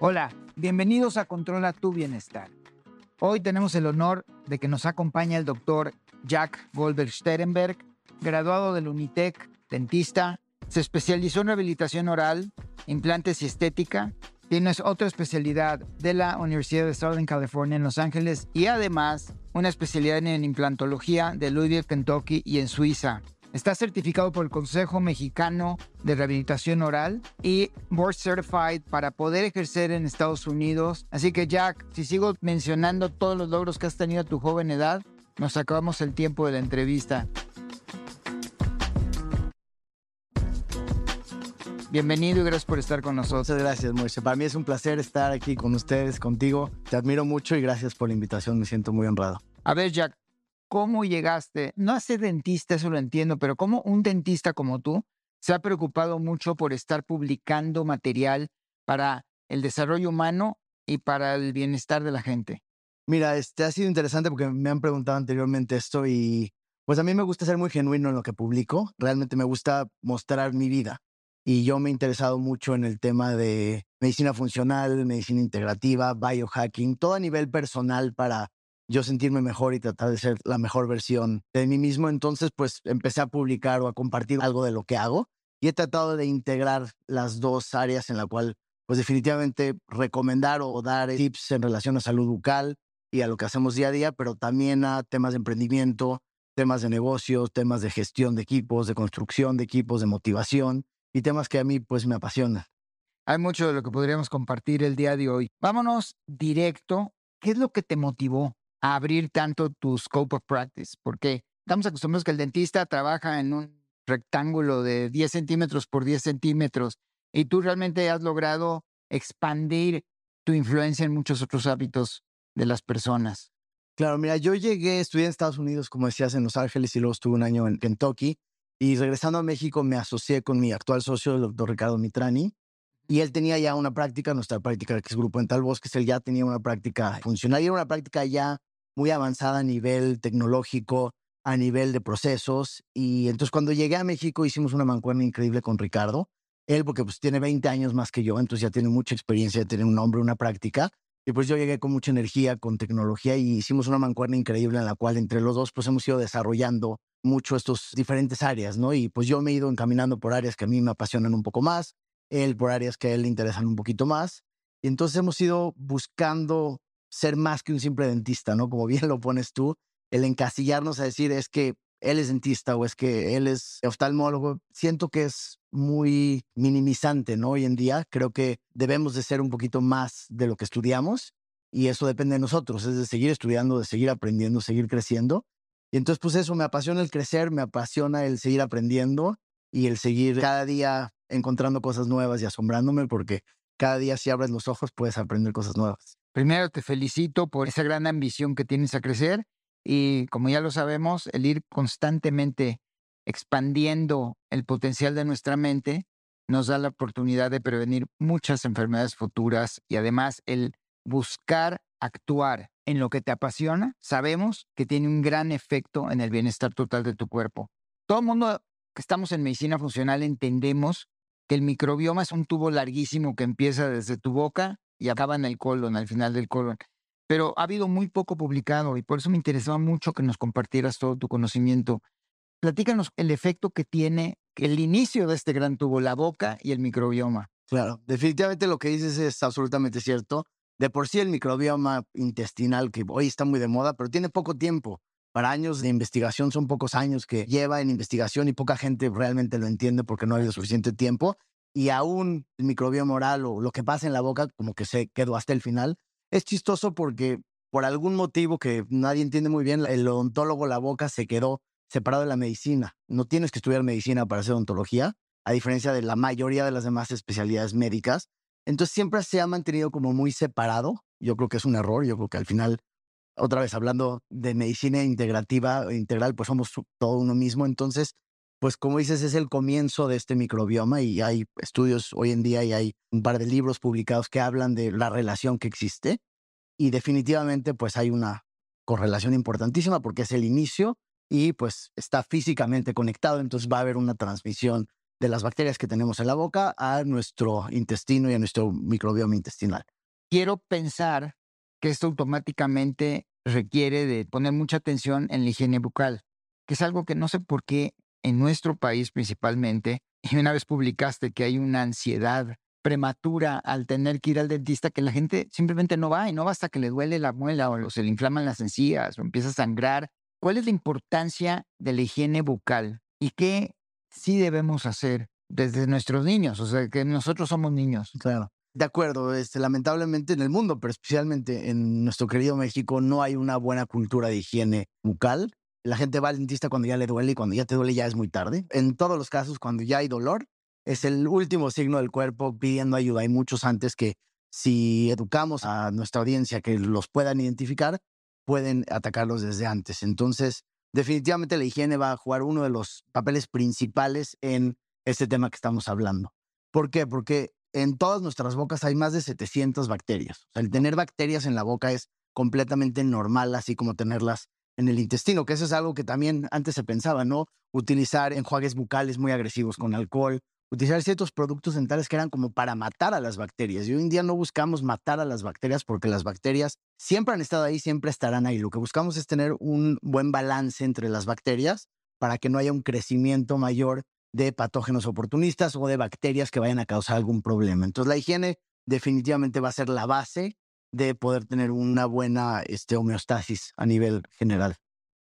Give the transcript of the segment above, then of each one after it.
Hola, bienvenidos a Controla tu Bienestar. Hoy tenemos el honor de que nos acompañe el doctor Jack Goldberg Sterenberg, graduado del Unitec, dentista, se especializó en rehabilitación oral, implantes y estética, tiene otra especialidad de la Universidad de Southern California en Los Ángeles y además una especialidad en implantología de Louisville, Kentucky y en Suiza. Está certificado por el Consejo Mexicano de Rehabilitación Oral y Board Certified para poder ejercer en Estados Unidos. Así que Jack, si sigo mencionando todos los logros que has tenido a tu joven edad, nos acabamos el tiempo de la entrevista. Bienvenido y gracias por estar con nosotros. Muchas gracias, Moisés. Para mí es un placer estar aquí con ustedes, contigo. Te admiro mucho y gracias por la invitación. Me siento muy honrado. A ver, Jack, ¿cómo llegaste? No a ser dentista, eso lo entiendo, pero ¿cómo un dentista como tú se ha preocupado mucho por estar publicando material para el desarrollo humano y para el bienestar de la gente? Mira, este ha sido interesante porque me han preguntado anteriormente esto y pues a mí me gusta ser muy genuino en lo que publico. Realmente me gusta mostrar mi vida y yo me he interesado mucho en el tema de medicina funcional, medicina integrativa, biohacking, todo a nivel personal para yo sentirme mejor y tratar de ser la mejor versión de mí mismo. Entonces, pues empecé a publicar o a compartir algo de lo que hago y he tratado de integrar las dos áreas en la cual, pues definitivamente recomendar o dar tips en relación a salud bucal y a lo que hacemos día a día, pero también a temas de emprendimiento, temas de negocios, temas de gestión de equipos, de construcción de equipos, de motivación y temas que a mí pues me apasionan. Hay mucho de lo que podríamos compartir el día de hoy. Vámonos directo. ¿Qué es lo que te motivó a abrir tanto tu scope of practice? Porque estamos acostumbrados que el dentista trabaja en un rectángulo de 10 centímetros por 10 centímetros y tú realmente has logrado expandir tu influencia en muchos otros hábitos de las personas. Claro, mira, yo llegué, estudié en Estados Unidos, como decías, en Los Ángeles y luego estuve un año en Kentucky. Y regresando a México me asocié con mi actual socio, el doctor Ricardo Mitrani, y él tenía ya una práctica, nuestra práctica que es Grupo Ental Bosques, él ya tenía una práctica funcional y era una práctica ya muy avanzada a nivel tecnológico, a nivel de procesos. Y entonces cuando llegué a México hicimos una mancuerna increíble con Ricardo. Él, porque pues tiene 20 años más que yo, entonces ya tiene mucha experiencia, tiene un nombre, una práctica. Y pues yo llegué con mucha energía, con tecnología y hicimos una mancuerna increíble en la cual entre los dos pues hemos ido desarrollando mucho estos diferentes áreas, ¿no? Y pues yo me he ido encaminando por áreas que a mí me apasionan un poco más, él por áreas que a él le interesan un poquito más. Y entonces hemos ido buscando ser más que un simple dentista, ¿no? Como bien lo pones tú, el encasillarnos a decir es que él es dentista o es que él es oftalmólogo, siento que es muy minimizante, ¿no? Hoy en día creo que debemos de ser un poquito más de lo que estudiamos y eso depende de nosotros, es de seguir estudiando, de seguir aprendiendo, seguir creciendo y entonces, pues eso, me apasiona el crecer, me apasiona el seguir aprendiendo y el seguir cada día encontrando cosas nuevas y asombrándome porque cada día si abres los ojos puedes aprender cosas nuevas. Primero te felicito por esa gran ambición que tienes a crecer y como ya lo sabemos, el ir constantemente expandiendo el potencial de nuestra mente nos da la oportunidad de prevenir muchas enfermedades futuras y además el buscar actuar en lo que te apasiona, sabemos que tiene un gran efecto en el bienestar total de tu cuerpo. Todo el mundo que estamos en medicina funcional entendemos que el microbioma es un tubo larguísimo que empieza desde tu boca y acaba en el colon, al final del colon. Pero ha habido muy poco publicado y por eso me interesaba mucho que nos compartieras todo tu conocimiento. Platícanos el efecto que tiene el inicio de este gran tubo, la boca y el microbioma. Claro, definitivamente lo que dices es absolutamente cierto. De por sí el microbioma intestinal, que hoy está muy de moda, pero tiene poco tiempo. Para años de investigación son pocos años que lleva en investigación y poca gente realmente lo entiende porque no ha habido suficiente tiempo. Y aún el microbioma oral o lo que pasa en la boca como que se quedó hasta el final. Es chistoso porque por algún motivo que nadie entiende muy bien, el odontólogo la boca se quedó separado de la medicina. No tienes que estudiar medicina para hacer odontología, a diferencia de la mayoría de las demás especialidades médicas. Entonces siempre se ha mantenido como muy separado. Yo creo que es un error. Yo creo que al final, otra vez hablando de medicina integrativa, integral, pues somos todo uno mismo. Entonces, pues como dices, es el comienzo de este microbioma y hay estudios hoy en día y hay un par de libros publicados que hablan de la relación que existe. Y definitivamente, pues hay una correlación importantísima porque es el inicio y pues está físicamente conectado, entonces va a haber una transmisión de las bacterias que tenemos en la boca a nuestro intestino y a nuestro microbioma intestinal. Quiero pensar que esto automáticamente requiere de poner mucha atención en la higiene bucal, que es algo que no sé por qué en nuestro país principalmente, y una vez publicaste que hay una ansiedad prematura al tener que ir al dentista que la gente simplemente no va y no basta que le duele la muela o se le inflaman las encías o empieza a sangrar ¿Cuál es la importancia de la higiene bucal y qué sí debemos hacer desde nuestros niños? O sea, que nosotros somos niños. Claro. De acuerdo, este, lamentablemente en el mundo, pero especialmente en nuestro querido México, no hay una buena cultura de higiene bucal. La gente va al dentista cuando ya le duele y cuando ya te duele ya es muy tarde. En todos los casos, cuando ya hay dolor, es el último signo del cuerpo pidiendo ayuda. Hay muchos antes que si educamos a nuestra audiencia que los puedan identificar, pueden atacarlos desde antes. Entonces, definitivamente la higiene va a jugar uno de los papeles principales en este tema que estamos hablando. ¿Por qué? Porque en todas nuestras bocas hay más de 700 bacterias. O sea, el tener bacterias en la boca es completamente normal, así como tenerlas en el intestino, que eso es algo que también antes se pensaba, ¿no? Utilizar enjuagues bucales muy agresivos con alcohol utilizar ciertos productos dentales que eran como para matar a las bacterias. Y hoy en día no buscamos matar a las bacterias porque las bacterias siempre han estado ahí, siempre estarán ahí. Lo que buscamos es tener un buen balance entre las bacterias para que no haya un crecimiento mayor de patógenos oportunistas o de bacterias que vayan a causar algún problema. Entonces la higiene definitivamente va a ser la base de poder tener una buena este, homeostasis a nivel general.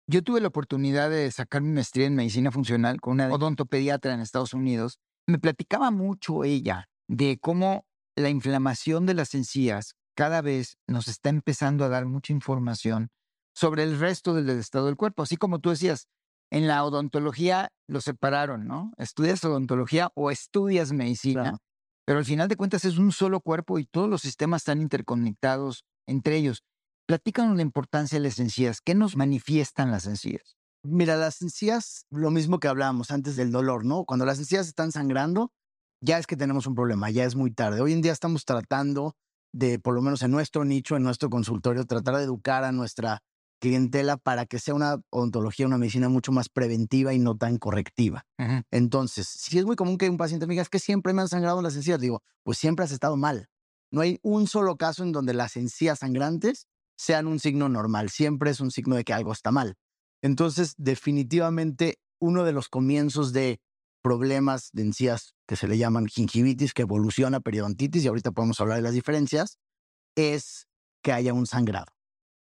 Yo tuve la oportunidad de sacar mi maestría en medicina funcional con una odontopediatra en Estados Unidos me platicaba mucho ella de cómo la inflamación de las encías cada vez nos está empezando a dar mucha información sobre el resto del estado del cuerpo. Así como tú decías, en la odontología lo separaron, ¿no? Estudias odontología o estudias medicina, pero al final de cuentas es un solo cuerpo y todos los sistemas están interconectados entre ellos. Platícanos la importancia de las encías. ¿Qué nos manifiestan las encías? Mira, las encías, lo mismo que hablábamos antes del dolor, ¿no? Cuando las encías están sangrando, ya es que tenemos un problema, ya es muy tarde. Hoy en día estamos tratando de, por lo menos en nuestro nicho, en nuestro consultorio, tratar de educar a nuestra clientela para que sea una odontología, una medicina mucho más preventiva y no tan correctiva. Entonces, si es muy común que un paciente me diga, es que siempre me han sangrado las encías, digo, pues siempre has estado mal. No hay un solo caso en donde las encías sangrantes sean un signo normal, siempre es un signo de que algo está mal. Entonces, definitivamente, uno de los comienzos de problemas de encías que se le llaman gingivitis, que evoluciona a periodontitis, y ahorita podemos hablar de las diferencias, es que haya un sangrado.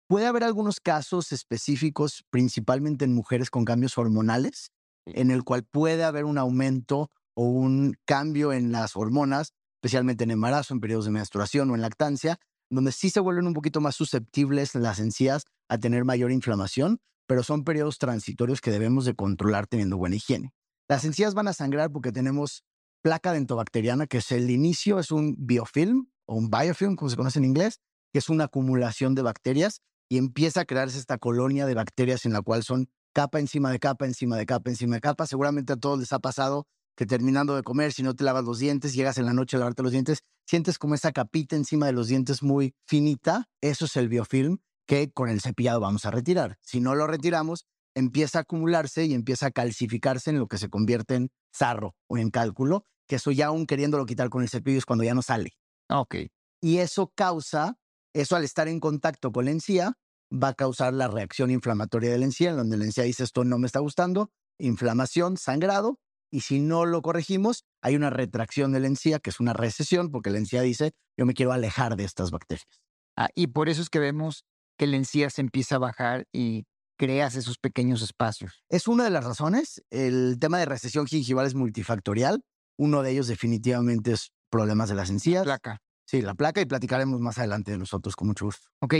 Puede haber algunos casos específicos, principalmente en mujeres con cambios hormonales, en el cual puede haber un aumento o un cambio en las hormonas, especialmente en embarazo, en periodos de menstruación o en lactancia, donde sí se vuelven un poquito más susceptibles las encías a tener mayor inflamación, pero son periodos transitorios que debemos de controlar teniendo buena higiene. Las encías van a sangrar porque tenemos placa dentobacteriana, que es el inicio, es un biofilm o un biofilm, como se conoce en inglés, que es una acumulación de bacterias y empieza a crearse esta colonia de bacterias en la cual son capa encima de capa, encima de capa, encima de capa. Seguramente a todos les ha pasado que terminando de comer, si no te lavas los dientes, llegas en la noche a lavarte los dientes, sientes como esa capita encima de los dientes muy finita. Eso es el biofilm que con el cepillado vamos a retirar. Si no lo retiramos, empieza a acumularse y empieza a calcificarse en lo que se convierte en sarro o en cálculo, que eso ya aún queriéndolo quitar con el cepillo es cuando ya no sale. Ok. Y eso causa, eso al estar en contacto con la encía, va a causar la reacción inflamatoria de la encía, en donde la encía dice esto no me está gustando inflamación, sangrado, y si no lo corregimos, hay una retracción de la encía, que es una recesión, porque la encía dice, yo me quiero alejar de estas bacterias. Ah, y por eso es que vemos que la encía se empieza a bajar y creas esos pequeños espacios. Es una de las razones. El tema de recesión gingival es multifactorial. Uno de ellos definitivamente es problemas de las encías. Placa. Sí, la placa y platicaremos más adelante de los otros con mucho gusto. Ok.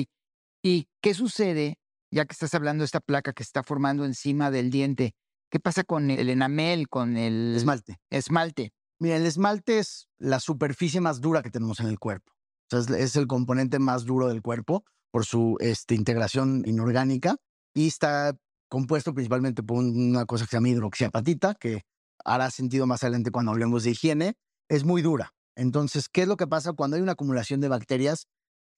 ¿Y qué sucede, ya que estás hablando de esta placa que se está formando encima del diente? ¿Qué pasa con el enamel, con el Esmalte. esmalte? Mira, el esmalte es la superficie más dura que tenemos en el cuerpo. O sea, es, el componente más duro del cuerpo por su este, integración inorgánica y está compuesto principalmente por una cosa que se llama hidroxiapatita, que hará sentido más adelante cuando hablemos de higiene. Es muy dura. Entonces, ¿qué es lo que pasa cuando hay una acumulación de bacterias?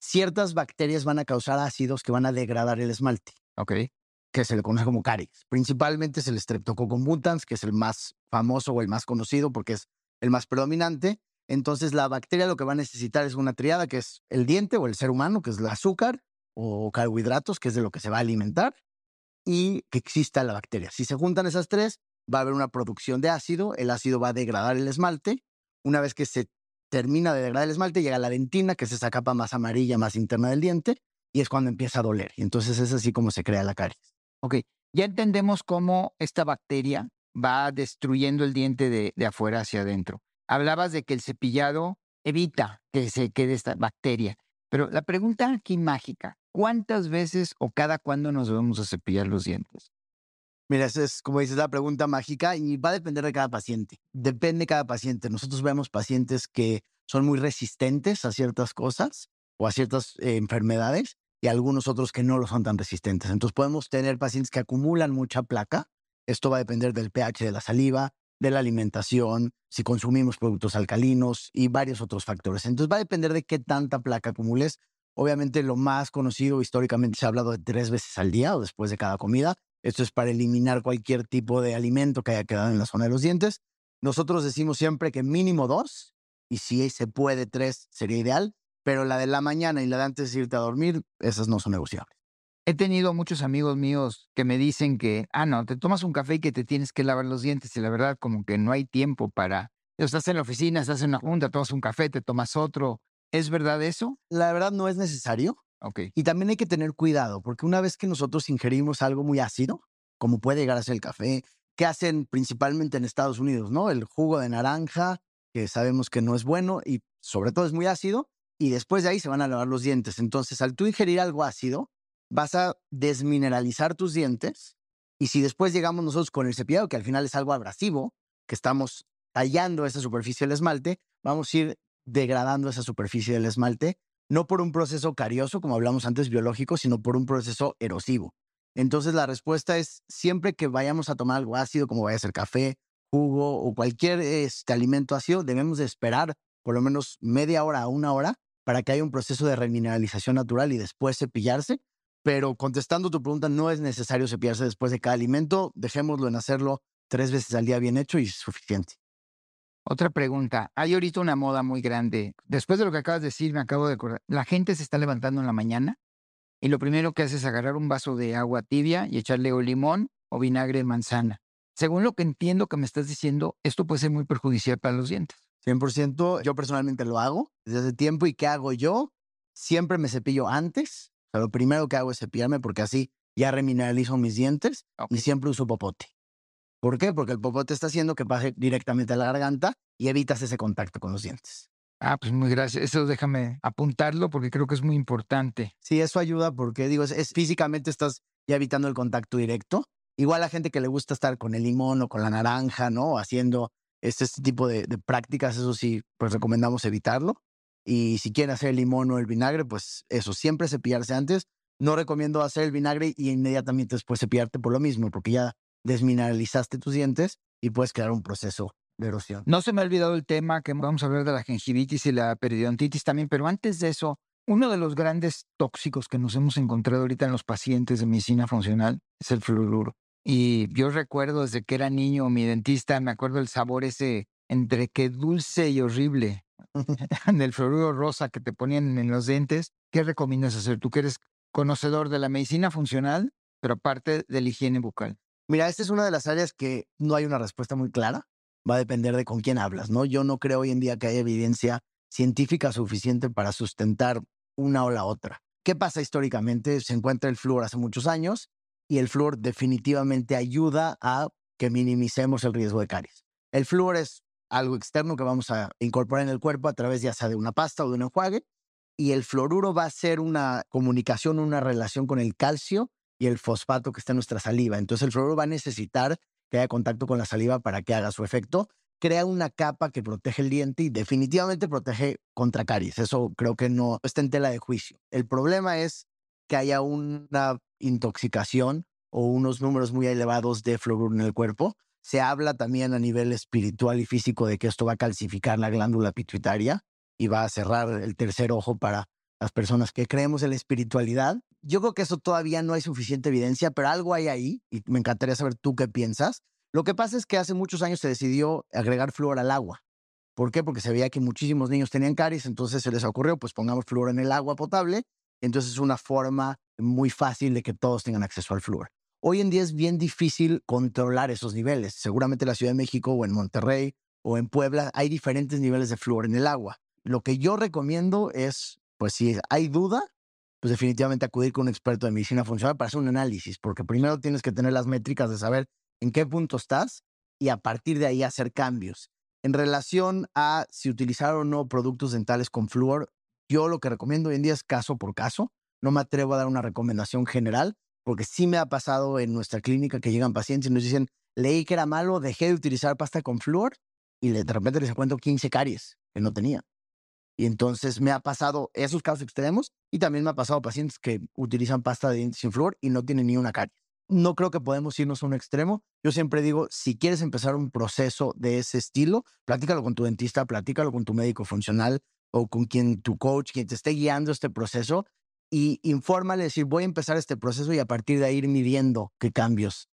Ciertas bacterias van a causar ácidos que van a degradar el esmalte. Ok. que se le conoce como caries. Principalmente es el Streptococcus mutans, que es el más famoso o el más conocido porque es el más predominante. Entonces, la bacteria lo que va a necesitar es una triada, que es el diente o el ser humano, que es el azúcar o carbohidratos, que es de lo que se va a alimentar, y que exista la bacteria. Si se juntan esas tres, va a haber una producción de ácido, el ácido va a degradar el esmalte. Una vez que se termina de degradar el esmalte, llega la dentina, que es esa capa más amarilla, más interna del diente, y es cuando empieza a doler. Y entonces es así como se crea la caries. Ok. Ya entendemos cómo esta bacteria va destruyendo el diente de, de afuera hacia adentro. Hablabas de que el cepillado evita que se quede esta bacteria. Pero la pregunta aquí mágica, ¿cuántas veces o cada cuándo nos debemos de cepillar los dientes? Mira, esa es, como dices, la pregunta mágica y va a depender de cada paciente. Depende de cada paciente. Nosotros vemos pacientes que son muy resistentes a ciertas cosas o a ciertas eh, enfermedades y algunos otros que no lo son tan resistentes. Entonces podemos tener pacientes que acumulan mucha placa. Esto va a depender del pH de la saliva, de la alimentación, si consumimos productos alcalinos y varios otros factores. Entonces va a depender de qué tanta placa acumules. Obviamente lo más conocido históricamente se ha hablado de tres veces al día o después de cada comida. Esto es para eliminar cualquier tipo de alimento que haya quedado en la zona de los dientes. Nosotros decimos siempre que mínimo dos y si se puede tres sería ideal, pero la de la mañana y la de antes de irte a dormir, esas no son negociables. He tenido muchos amigos míos que me dicen que, ah, no, te tomas un café y que te tienes que lavar los dientes y la verdad como que no hay tiempo para... Estás en la oficina, estás en una junta, tomas un café, te tomas otro. ¿Es verdad eso? La verdad no es necesario Y también hay que tener cuidado porque una vez que nosotros ingerimos algo muy ácido, como puede llegar a ser el café, que hacen principalmente en Estados Unidos, ¿no? El jugo de naranja, que sabemos que no es bueno y sobre todo es muy ácido, y después de ahí se van a lavar los dientes. Entonces, al tú ingerir algo ácido, vas a desmineralizar tus dientes y si después llegamos nosotros con el cepillado, que al final es algo abrasivo, que estamos tallando esa superficie del esmalte, vamos a ir degradando esa superficie del esmalte, no por un proceso carioso, como hablamos antes, biológico, sino por un proceso erosivo. Entonces, la respuesta es siempre que vayamos a tomar algo ácido, como vaya a ser café, jugo o cualquier este, alimento ácido, debemos de esperar por lo menos media hora a una hora para que haya un proceso de remineralización natural y después cepillarse. Pero contestando tu pregunta, no es necesario cepillarse después de cada alimento. Dejémoslo en hacerlo tres veces al día bien hecho y suficiente. Otra pregunta. Hay ahorita una moda muy grande. Después de lo que acabas de decir, me acabo de acordar. La gente se está levantando en la mañana y lo primero que hace es agarrar un vaso de agua tibia y echarle o limón o vinagre de manzana. Según lo que entiendo que me estás diciendo, esto puede ser muy perjudicial para los dientes. 100%. Yo personalmente lo hago desde hace tiempo. ¿Y qué hago yo? Siempre me cepillo antes. O sea, lo primero que hago es cepillarme porque así ya remineralizo mis dientes y siempre uso popote. ¿Por qué? Porque el popote está haciendo que pase directamente a la garganta y evitas ese contacto con los dientes. Ah, pues muy gracias. Eso déjame apuntarlo porque creo que es muy importante. Sí, eso ayuda porque, digo, es, es- físicamente estás ya evitando el contacto directo. Igual a gente que le gusta estar con el limón o con la naranja, ¿no? Haciendo este, este tipo de, de prácticas, eso sí, pues recomendamos evitarlo. Y si quieren hacer el limón o el vinagre, pues eso, siempre cepillarse antes. No recomiendo hacer el vinagre y inmediatamente después cepillarte por lo mismo, porque ya desmineralizaste tus dientes y puedes crear un proceso de erosión. No se me ha olvidado el tema que vamos a hablar de la gingivitis y la periodontitis también, pero antes de eso, uno de los grandes tóxicos que nos hemos encontrado ahorita en los pacientes de medicina funcional es el fluoruro. Y yo recuerdo desde que era niño, mi dentista, me acuerdo el sabor ese entre que dulce y horrible del fluoruro rosa que te ponían en los dientes. ¿Qué recomiendas hacer? Tú que eres conocedor de la medicina funcional, pero aparte de la higiene bucal. Mira, esta es una de las áreas que no hay una respuesta muy clara. Va a depender de con quién hablas, ¿no? Yo no creo hoy en día que haya evidencia científica suficiente para sustentar una o la otra. ¿Qué pasa históricamente? Se encuentra el flúor hace muchos años y el flúor definitivamente ayuda a que minimicemos el riesgo de caries. El flúor es algo externo que vamos a incorporar en el cuerpo a través ya sea de una pasta o de un enjuague y el fluoruro va a ser una comunicación, una relación con el calcio el fosfato que está en nuestra saliva. Entonces el fluoruro va a necesitar que haya contacto con la saliva para que haga su efecto. Crea una capa que protege el diente y definitivamente protege contra caries. Eso creo que no está en tela de juicio. El problema es que haya una intoxicación o unos números muy elevados de fluoruro en el cuerpo. Se habla también a nivel espiritual y físico de que esto va a calcificar la glándula pituitaria y va a cerrar el tercer ojo para las personas que creemos en la espiritualidad. Yo creo que eso todavía no hay suficiente evidencia, pero algo hay ahí y me encantaría saber tú qué piensas. Lo que pasa es que hace muchos años se decidió agregar flúor al agua. ¿Por qué? Porque se veía que muchísimos niños tenían caries, entonces se les ocurrió, pues pongamos flúor en el agua potable. Entonces es una forma muy fácil de que todos tengan acceso al flúor. Hoy en día es bien difícil controlar esos niveles. Seguramente en la Ciudad de México o en Monterrey o en Puebla hay diferentes niveles de flúor en el agua. Lo que yo recomiendo es, pues si hay duda, pues definitivamente acudir con un experto de medicina funcional para hacer un análisis, porque primero tienes que tener las métricas de saber en qué punto estás y a partir de ahí hacer cambios. En relación a si utilizar o no productos dentales con flúor, yo lo que recomiendo hoy en día es caso por caso. No me atrevo a dar una recomendación general, porque sí me ha pasado en nuestra clínica que llegan pacientes y nos dicen, leí que era malo, dejé de utilizar pasta con flúor y de repente les encuentro 15 caries que no tenía. Y entonces me ha pasado esos casos extremos y también me ha pasado pacientes que utilizan pasta de dientes sin flúor y no tienen ni una caries. No creo que podemos irnos a un extremo. Yo siempre digo, si quieres empezar un proceso de ese estilo, platícalo con tu dentista, platícalo con tu médico funcional o con quien tu coach, quien te esté guiando este proceso y infórmale, decir, voy a empezar este proceso y a partir de ahí ir midiendo qué cambios.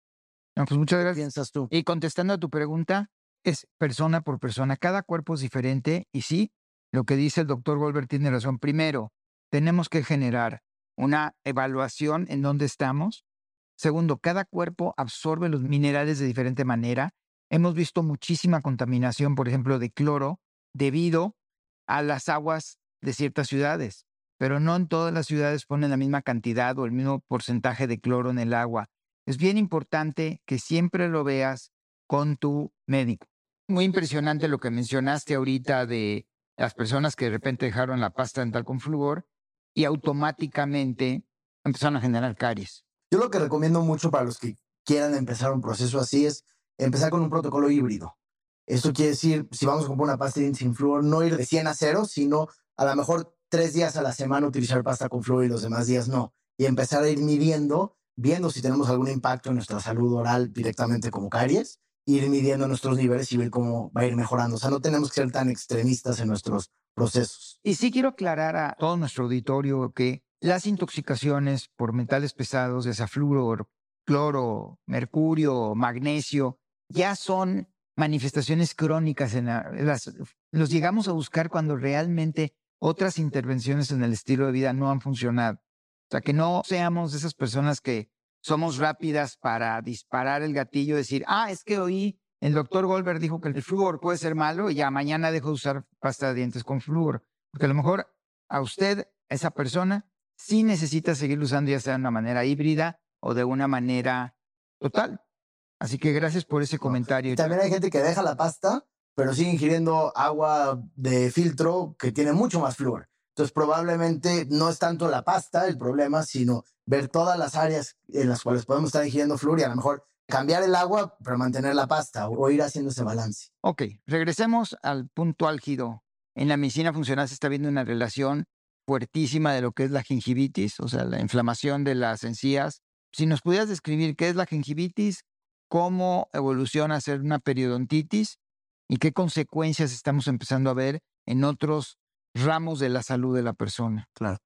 pues muchas ¿Qué gracias. piensas tú? Y contestando a tu pregunta, es persona por persona. Cada cuerpo es diferente y sí, lo que dice el doctor Goldberg tiene razón. Primero, tenemos que generar una evaluación en dónde estamos. Segundo, cada cuerpo absorbe los minerales de diferente manera. Hemos visto muchísima contaminación, por ejemplo, de cloro debido a las aguas de ciertas ciudades, pero no en todas las ciudades ponen la misma cantidad o el mismo porcentaje de cloro en el agua. Es bien importante que siempre lo veas con tu médico. Muy impresionante lo que mencionaste ahorita de las personas que de repente dejaron la pasta dental con flúor y automáticamente empezaron a generar caries. Yo lo que recomiendo mucho para los que quieran empezar un proceso así es empezar con un protocolo híbrido. Esto quiere decir, si vamos a comprar una pasta sin flúor, no ir de 100 a 0, sino a lo mejor tres días a la semana utilizar pasta con flúor y los demás días no. Y empezar a ir midiendo, viendo si tenemos algún impacto en nuestra salud oral directamente como caries, ir midiendo nuestros niveles y ver cómo va a ir mejorando. O sea, no tenemos que ser tan extremistas en nuestros procesos. Y sí quiero aclarar a todo nuestro auditorio que las intoxicaciones por metales pesados, flúor, cloro, mercurio, magnesio, ya son manifestaciones crónicas en la- las, los llegamos a buscar cuando realmente otras intervenciones en el estilo de vida no han funcionado. O sea, que no seamos esas personas que somos rápidas para disparar el gatillo y decir, ah, es que oí, el doctor Goldberg dijo que el flúor puede ser malo y ya mañana dejo de usar pasta de dientes con flúor. Porque a lo mejor a usted, a esa persona, sí necesita seguir usando ya sea de una manera híbrida o de una manera total. Así que gracias por ese comentario. También hay gente que deja la pasta, pero sigue ingiriendo agua de filtro que tiene mucho más flúor. Entonces, probablemente no es tanto la pasta el problema, sino ver todas las áreas en las cuales podemos estar ingiriendo flúor y a lo mejor cambiar el agua, pero mantener la pasta o ir haciendo ese balance. Ok, regresemos al punto álgido. En la medicina funcional se está viendo una relación fuertísima de lo que es la gingivitis, o sea, la inflamación de las encías. Si nos pudieras describir qué es la gingivitis, cómo evoluciona a ser una periodontitis y qué consecuencias estamos empezando a ver en otros ramos de la salud de la persona. Claro.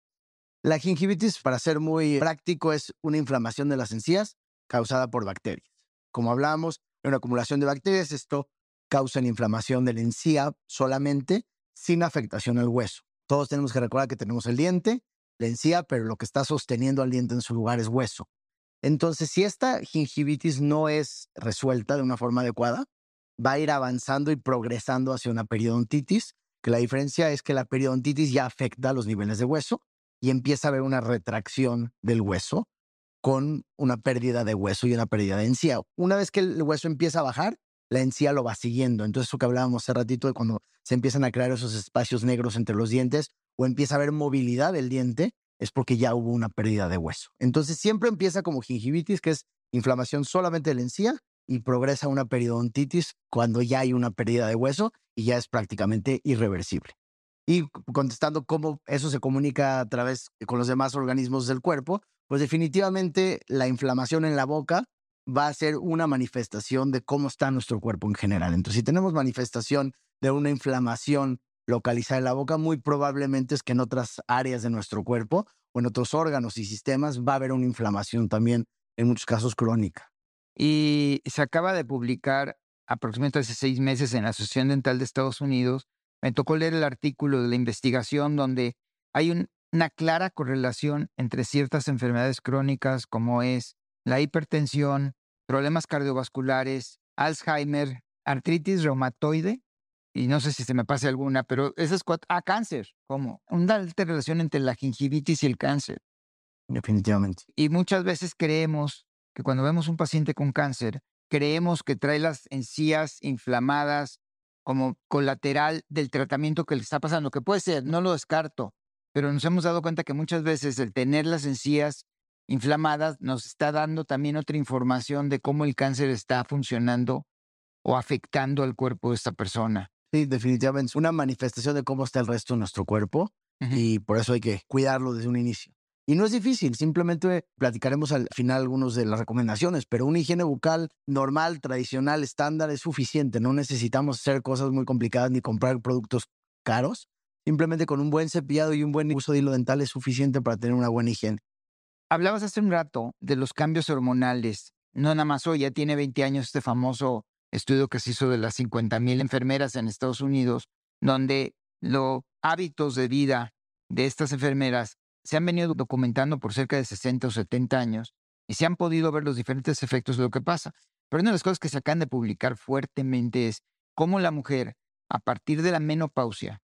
La gingivitis, para ser muy práctico, es una inflamación de las encías causada por bacterias. Como hablábamos, una acumulación de bacterias, esto causa la inflamación de la encía solamente sin afectación al hueso. Todos tenemos que recordar que tenemos el diente, la encía, pero lo que está sosteniendo al diente en su lugar es hueso. Entonces, si esta gingivitis no es resuelta de una forma adecuada, va a ir avanzando y progresando hacia una periodontitis, que la diferencia es que la periodontitis ya afecta los niveles de hueso y empieza a haber una retracción del hueso con una pérdida de hueso y una pérdida de encía. Una vez que el hueso empieza a bajar, la encía lo va siguiendo. Entonces, eso que hablábamos hace ratito de cuando se empiezan a crear esos espacios negros entre los dientes o empieza a haber movilidad del diente, es porque ya hubo una pérdida de hueso. Entonces, siempre empieza como gingivitis, que es inflamación solamente de la encía, y progresa una periodontitis cuando ya hay una pérdida de hueso y ya es prácticamente irreversible. Y contestando cómo eso se comunica a través con los demás organismos del cuerpo, pues definitivamente la inflamación en la boca va a ser una manifestación de cómo está nuestro cuerpo en general. Entonces, si tenemos manifestación de una inflamación localizada en la boca, muy probablemente es que en otras áreas de nuestro cuerpo o en otros órganos y sistemas va a haber una inflamación también, en muchos casos crónica. Y se acaba de publicar aproximadamente hace seis meses en la Asociación Dental de Estados Unidos. Me tocó leer el artículo de la investigación donde hay una clara correlación entre ciertas enfermedades crónicas como es la hipertensión, problemas cardiovasculares, Alzheimer, artritis reumatoide, y no sé si se me pase alguna, pero esas cuatro, ah, cáncer, ¿cómo? Una alta relación entre la gingivitis y el cáncer. Definitivamente. Y muchas veces creemos que cuando vemos un paciente con cáncer, creemos que trae las encías inflamadas como colateral del tratamiento que le está pasando, que puede ser, no lo descarto, pero nos hemos dado cuenta que muchas veces el tener las encías inflamadas nos está dando también otra información de cómo el cáncer está funcionando o afectando al cuerpo de esta persona. Sí, definitivamente es una manifestación de cómo está el resto de nuestro cuerpo y por eso hay que cuidarlo desde un inicio. Y no es difícil, simplemente platicaremos al final algunas de las recomendaciones, pero una higiene bucal normal, tradicional, estándar es suficiente. No necesitamos hacer cosas muy complicadas ni comprar productos caros. Simplemente con un buen cepillado y un buen uso de hilo dental es suficiente para tener una buena higiene. Hablabas hace un rato de los cambios hormonales. No nada más hoy, ya tiene 20 años este famoso estudio que se hizo de las 50.000 enfermeras en Estados Unidos, donde los hábitos de vida de estas enfermeras se han venido documentando por cerca de 60 o 70 años y se han podido ver los diferentes efectos de lo que pasa. Pero una de las cosas que se acaban de publicar fuertemente es cómo la mujer, a partir de la menopausia,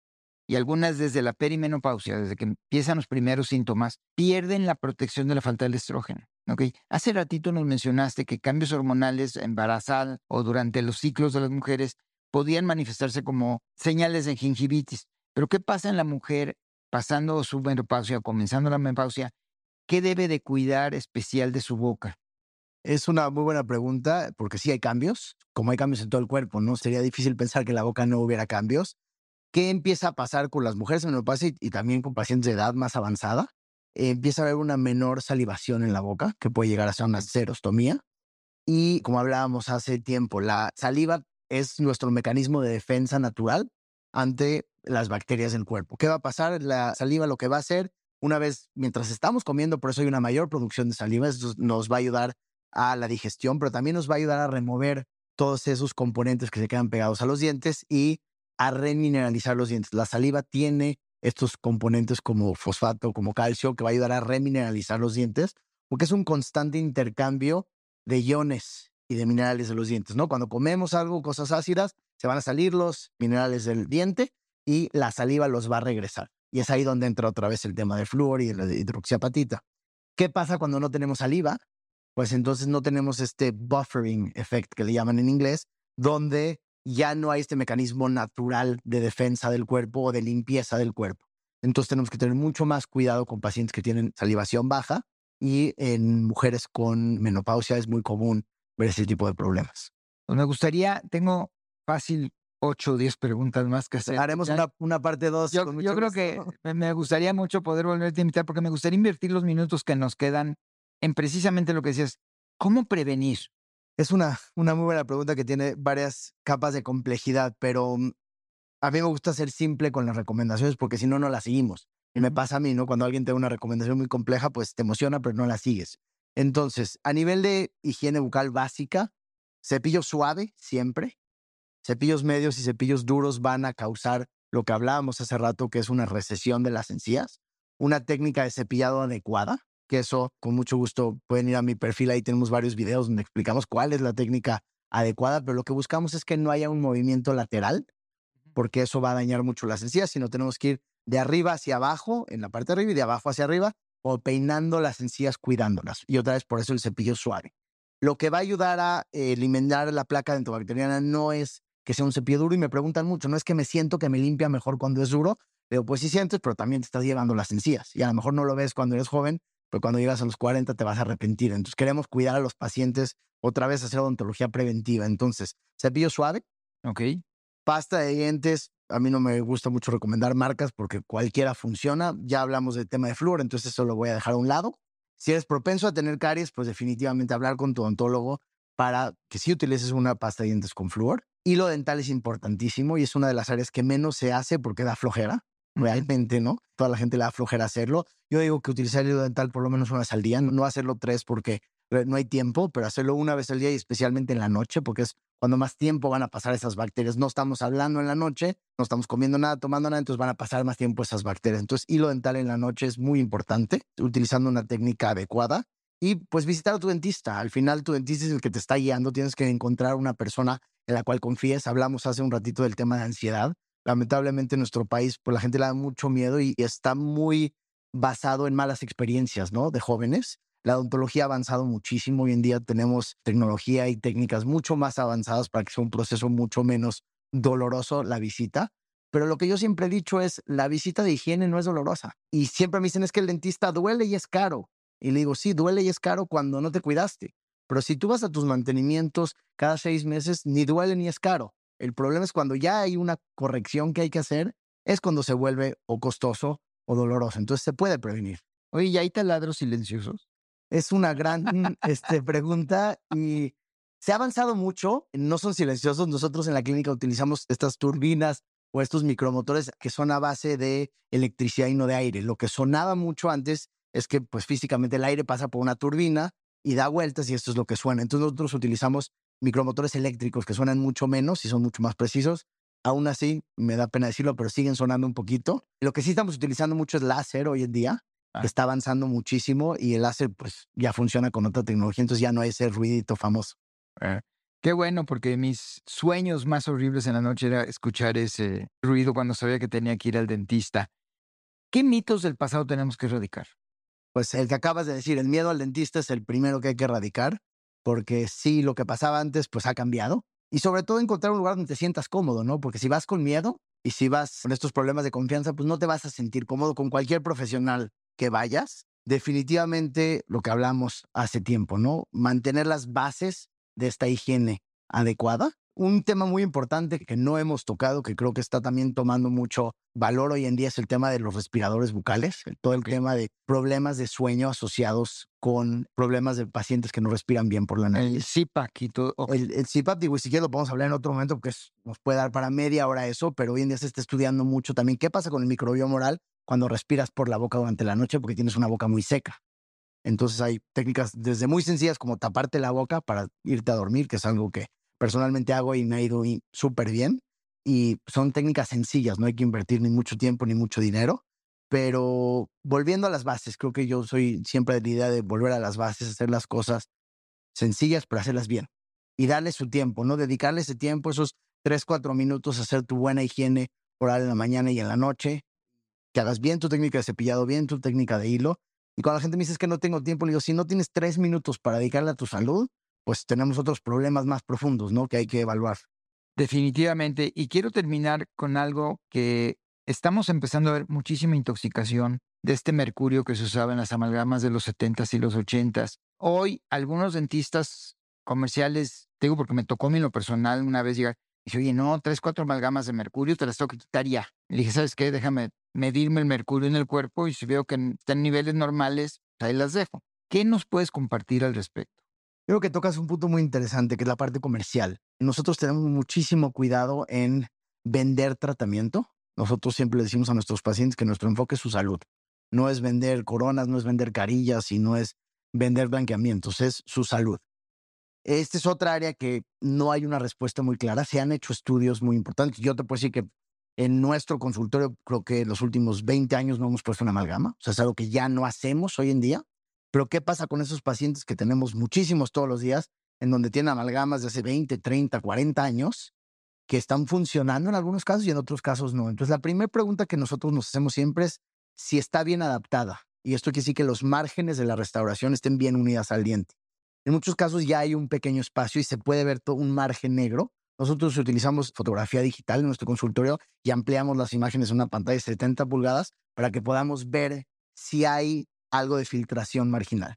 y algunas desde la perimenopausia, desde que empiezan los primeros síntomas, pierden la protección de la falta del estrógeno. ¿okay? Hace ratito nos mencionaste que cambios hormonales embarazal o durante los ciclos de las mujeres podían manifestarse como señales de gingivitis. Pero ¿qué pasa en la mujer pasando su menopausia, comenzando la menopausia, ¿qué debe de cuidar especial de su boca? Es una muy buena pregunta, porque sí hay cambios, como hay cambios en todo el cuerpo, ¿no? Sería difícil pensar que en la boca no hubiera cambios. ¿Qué empieza a pasar con las mujeres en menopausia y, también con pacientes de edad más avanzada? empieza a haber una menor salivación en la boca, que puede llegar a ser una serostomía. Y como hablábamos hace tiempo, la saliva es nuestro mecanismo de defensa natural ante las bacterias del cuerpo. ¿Qué va a pasar? La saliva lo que va a hacer, una vez mientras estamos comiendo, por eso hay una mayor producción de saliva, nos va a ayudar a la digestión, pero también nos va a ayudar a remover todos esos componentes que se quedan pegados a los dientes y a remineralizar los dientes. La saliva tiene estos componentes como fosfato, como calcio, que va a ayudar a remineralizar los dientes, porque es un constante intercambio de iones y de minerales de los dientes, ¿no? Cuando comemos algo, cosas ácidas, se van a salir los minerales del diente y la saliva los va a regresar. Y es ahí donde entra otra vez el tema del flúor y la hidroxiapatita. ¿Qué pasa cuando no tenemos saliva? Pues entonces no tenemos este buffering effect que le llaman en inglés, donde ya no hay este mecanismo natural de defensa del cuerpo o de limpieza del cuerpo. Entonces tenemos que tener mucho más cuidado con pacientes que tienen salivación baja y en mujeres con menopausia es muy común ver ese tipo de problemas. Me gustaría, tengo fácil 8 o 10 preguntas más que hacer. Haremos una, una, parte 2. Yo, yo creo que me gustaría mucho poder volverte a invitar porque me gustaría invertir los minutos que nos quedan en precisamente lo que decías, ¿cómo prevenir? Es una, una muy buena pregunta que tiene varias capas de complejidad, pero mm, a mí me gusta ser simple con las recomendaciones porque si no, no las seguimos. Y me pasa a mí, ¿no? Cuando alguien te da una recomendación muy compleja, pues te emociona, pero no la sigues. Entonces, a nivel de higiene bucal básica, cepillo suave siempre, cepillos medios y cepillos duros van a causar lo que hablábamos hace rato, que es una recesión de las encías. Una técnica de cepillado adecuada, que eso con mucho gusto pueden ir a mi perfil, ahí tenemos varios videos donde explicamos cuál es la técnica adecuada, pero lo que buscamos es que no haya un movimiento lateral, porque eso va a dañar mucho las encías, sino tenemos que ir de arriba hacia abajo, en la parte de arriba y de abajo hacia arriba, o peinando las encías, cuidándolas. Y otra vez, por eso el cepillo suave. Lo que va a ayudar a eliminar la placa dentobacteriana no es que sea un cepillo duro y me preguntan mucho, no es que me siento que me limpia mejor cuando es duro, pero pues sí sientes, pero también te estás llevando las encías y a lo mejor no lo ves cuando eres joven, pero cuando llegas a los 40 te vas a arrepentir. Entonces queremos cuidar a los pacientes, otra vez hacer odontología preventiva. Entonces, cepillo suave. Ok. Pasta de dientes, a mí no me gusta mucho recomendar marcas porque cualquiera funciona. Ya hablamos del tema de flúor, entonces eso lo voy a dejar a un lado. Si eres propenso a tener caries, pues definitivamente hablar con tu odontólogo para que sí utilices una pasta de dientes con flúor. Hilo dental es importantísimo y es una de las áreas que menos se hace porque da flojera. Realmente, ¿no? Toda la gente le da flojera hacerlo. Yo digo que utilizar el hilo dental por lo menos una vez al día, no hacerlo tres porque no hay tiempo, pero hacerlo una vez al día y especialmente en la noche, porque es cuando más tiempo van a pasar esas bacterias. No estamos hablando en la noche, no estamos comiendo nada, tomando nada, entonces van a pasar más tiempo esas bacterias. Entonces, hilo dental en la noche es muy importante, utilizando una técnica adecuada. Y pues visitar a tu dentista. Al final, tu dentista es el que te está guiando. Tienes que encontrar una persona en la cual confíes. Hablamos hace un ratito del tema de ansiedad. Lamentablemente, en nuestro país, pues la gente le da mucho miedo y está muy basado en malas experiencias, ¿no? De jóvenes. La odontología ha avanzado muchísimo. Hoy en día tenemos tecnología y técnicas mucho más avanzadas para que sea un proceso mucho menos doloroso la visita. Pero lo que yo siempre he dicho es, la visita de higiene no es dolorosa. Y siempre me dicen es que el dentista duele y es caro. Y le digo, sí, duele y es caro cuando no te cuidaste. Pero si tú vas a tus mantenimientos cada seis meses, ni duele ni es caro. El problema es cuando ya hay una corrección que hay que hacer, es cuando se vuelve o costoso o doloroso. Entonces se puede prevenir. Oye, ¿y hay taladros silenciosos? Es una gran este, pregunta y se ha avanzado mucho. No son silenciosos. Nosotros en la clínica utilizamos estas turbinas o estos micromotores que son a base de electricidad y no de aire. Lo que sonaba mucho antes es que pues físicamente el aire pasa por una turbina y da vueltas y esto es lo que suena. Entonces nosotros utilizamos micromotores eléctricos que suenan mucho menos y son mucho más precisos. Aún así, me da pena decirlo, pero siguen sonando un poquito. Lo que sí estamos utilizando mucho es láser hoy en día. Ah. Está avanzando muchísimo y el láser pues ya funciona con otra tecnología, entonces ya no hay ese ruidito famoso. Ah, qué bueno, porque mis sueños más horribles en la noche era escuchar ese ruido cuando sabía que tenía que ir al dentista. ¿Qué mitos del pasado tenemos que erradicar? Pues el que acabas de decir, el miedo al dentista es el primero que hay que erradicar, porque sí, lo que pasaba antes pues ha cambiado. Y sobre todo encontrar un lugar donde te sientas cómodo, ¿no? Porque si vas con miedo y si vas con estos problemas de confianza, pues no te vas a sentir cómodo con cualquier profesional que vayas. Definitivamente lo que hablamos hace tiempo, ¿no? Mantener las bases de esta higiene adecuada un tema muy importante que no hemos tocado, que creo que está también tomando mucho valor hoy en día, es el tema de los respiradores bucales, todo el tema de problemas de sueño asociados con problemas de pacientes que no respiran bien por la nariz. El CPAP y todo. El, el, CPAP, digo, y si quieres lo podemos hablar en otro momento porque nos puede dar para media hora eso, pero hoy en día se está estudiando mucho también qué pasa con el microbioma oral cuando respiras por la boca durante la noche porque tienes una boca muy seca. Entonces hay técnicas desde muy sencillas como taparte la boca para irte a dormir, que es algo que personalmente hago y me ha ido súper bien. Y son técnicas sencillas, no hay que invertir ni mucho tiempo ni mucho dinero. Pero volviendo a las bases, creo que yo soy siempre de la idea de volver a las bases, hacer las cosas sencillas, pero hacerlas bien. Y darle su tiempo, ¿no? Dedicarle ese tiempo, esos tres, cuatro minutos, a hacer tu buena higiene oral en la mañana y en la noche. Que hagas bien tu técnica de cepillado, bien tu técnica de hilo. Y cuando la gente me dice que no tengo tiempo, le digo, si no tienes tres minutos para dedicarle a tu salud, pues tenemos otros problemas más profundos, ¿no? Que hay que evaluar. Definitivamente. Y quiero terminar con algo que estamos empezando a ver muchísima intoxicación de este mercurio que se usaba en las amalgamas de los 70s y los 80s. Hoy, algunos dentistas comerciales, digo porque me tocó a mí en lo personal una vez llegar, dice, oye, no, tres, cuatro amalgamas de mercurio, te las tengo que quitar ya. Le dije, ¿sabes qué? Déjame medirme el mercurio en el cuerpo y si veo que están niveles normales, ahí las dejo. ¿Qué nos puedes compartir al respecto? Creo que tocas un punto muy interesante, que es la parte comercial. Nosotros tenemos muchísimo cuidado en vender tratamiento. Nosotros siempre le decimos a nuestros pacientes que nuestro enfoque es su salud. No es vender coronas, no es vender carillas y no es vender blanqueamientos, es su salud. Esta es otra área que no hay una respuesta muy clara. Se han hecho estudios muy importantes. Yo te puedo decir que en nuestro consultorio, creo que en los últimos 20 años no hemos puesto una amalgama. O sea, es algo que ya no hacemos hoy en día Pero ¿qué pasa con esos pacientes que tenemos muchísimos todos los días, en donde tienen amalgamas de hace 20, 30, 40 años, que están funcionando en algunos casos y en otros casos no? Entonces, la primera pregunta que nosotros nos hacemos siempre es si está bien adaptada. Y esto quiere decir que los márgenes de la restauración estén bien unidas al diente. En muchos casos ya hay un pequeño espacio y se puede ver todo un margen negro. Nosotros utilizamos fotografía digital en nuestro consultorio y ampliamos las imágenes en una pantalla de 70 pulgadas para que podamos ver si hay algo de filtración marginal.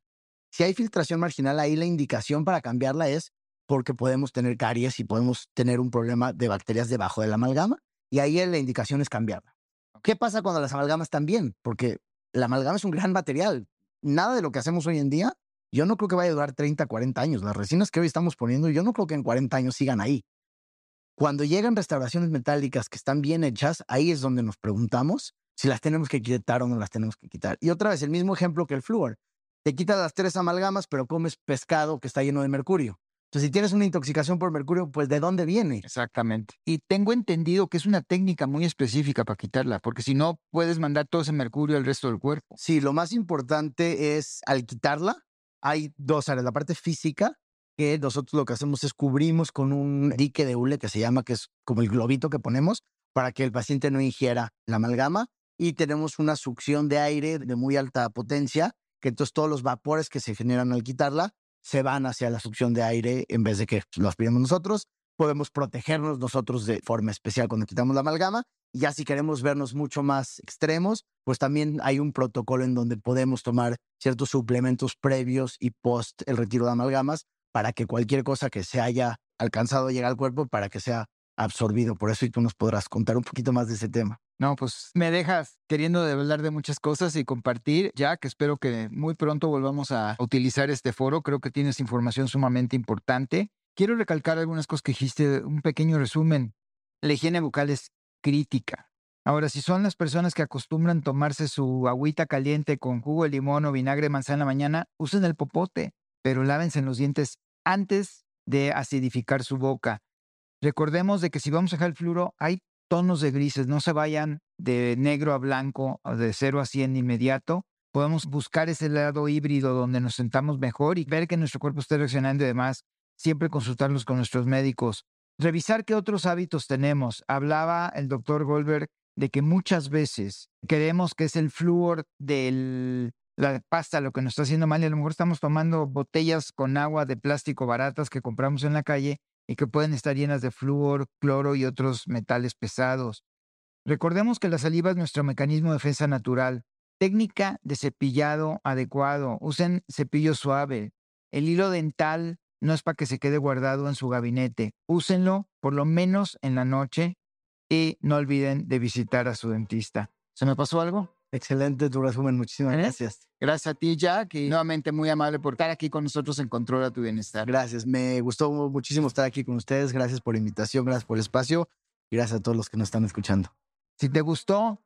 Si hay filtración marginal, ahí la indicación para cambiarla es porque podemos tener caries y podemos tener un problema de bacterias debajo de la amalgama y ahí la indicación es cambiarla. ¿Qué pasa cuando las amalgamas están bien? Porque la amalgama es un gran material. Nada de lo que hacemos hoy en día yo no creo que vaya a durar 30, 40 años. Las resinas que hoy estamos poniendo, yo no creo que en 40 años sigan ahí. Cuando llegan restauraciones metálicas que están bien hechas, ahí es donde nos preguntamos si las tenemos que quitar o no las tenemos que quitar. Y otra vez, el mismo ejemplo que el flúor. Te quitas las tres amalgamas, pero comes pescado que está lleno de mercurio. Entonces, si tienes una intoxicación por mercurio, pues ¿de dónde viene? Exactamente. Y tengo entendido que es una técnica muy específica para quitarla, porque si no, puedes mandar todo ese mercurio al resto del cuerpo. Sí, lo más importante es al quitarla, hay dos áreas. La parte física, que nosotros lo que hacemos es cubrimos con un dique de hule que se llama, que es como el globito que ponemos para que el paciente no ingiera la amalgama. Y tenemos una succión de aire de muy alta potencia, que entonces todos los vapores que se generan al quitarla se van hacia la succión de aire en vez de que lo aspiremos nosotros. Podemos protegernos nosotros de forma especial cuando quitamos la amalgama. Y ya si queremos vernos mucho más extremos, pues también hay un protocolo en donde podemos tomar ciertos suplementos previos y post el retiro de amalgamas para que cualquier cosa que se haya alcanzado a llegar al cuerpo para que sea absorbido. Por eso y tú nos podrás contar un poquito más de ese tema. No, pues me dejas queriendo hablar de muchas cosas y compartir. Ya que espero que muy pronto volvamos a utilizar este foro. Creo que tienes información sumamente importante. Quiero recalcar algunas cosas que dijiste, un pequeño resumen. La higiene bucal es crítica. Ahora, si son las personas que acostumbran tomarse su agüita caliente con jugo de limón o vinagre de manzana en la mañana, usen el popote, pero lávense los dientes antes de acidificar su boca. Recordemos de que si vamos a dejar el fluoro, hay tonos de grises, no se vayan de negro a blanco de 0 a 100 inmediato. Podemos buscar ese lado híbrido donde nos sentamos mejor y ver que nuestro cuerpo esté reaccionando y demás. Siempre consultarlos con nuestros médicos. Revisar qué otros hábitos tenemos. Hablaba el doctor Goldberg de que muchas veces creemos que es el flúor de la pasta lo que nos está haciendo mal y a lo mejor estamos tomando botellas con agua de plástico baratas que compramos en la calle y que pueden estar llenas de flúor, cloro y otros metales pesados. Recordemos que la saliva es nuestro mecanismo de defensa natural. Técnica de cepillado adecuado. Usen cepillo suave. El hilo dental no es para que se quede guardado en su gabinete. Úsenlo por lo menos en la noche y no olviden de visitar a su dentista. ¿Se me pasó algo? Excelente tu resumen, muchísimas ¿Eh? gracias. Gracias a ti, Jack, y nuevamente muy amable por estar aquí con nosotros en Control a tu Bienestar. Gracias, me gustó muchísimo estar aquí con ustedes. Gracias por la invitación, gracias por el espacio y gracias a todos los que nos están escuchando. Si te gustó,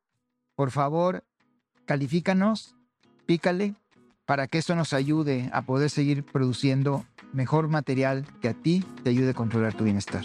por favor, califícanos, pícale, para que esto nos ayude a poder seguir produciendo mejor material que a ti te ayude a controlar tu bienestar.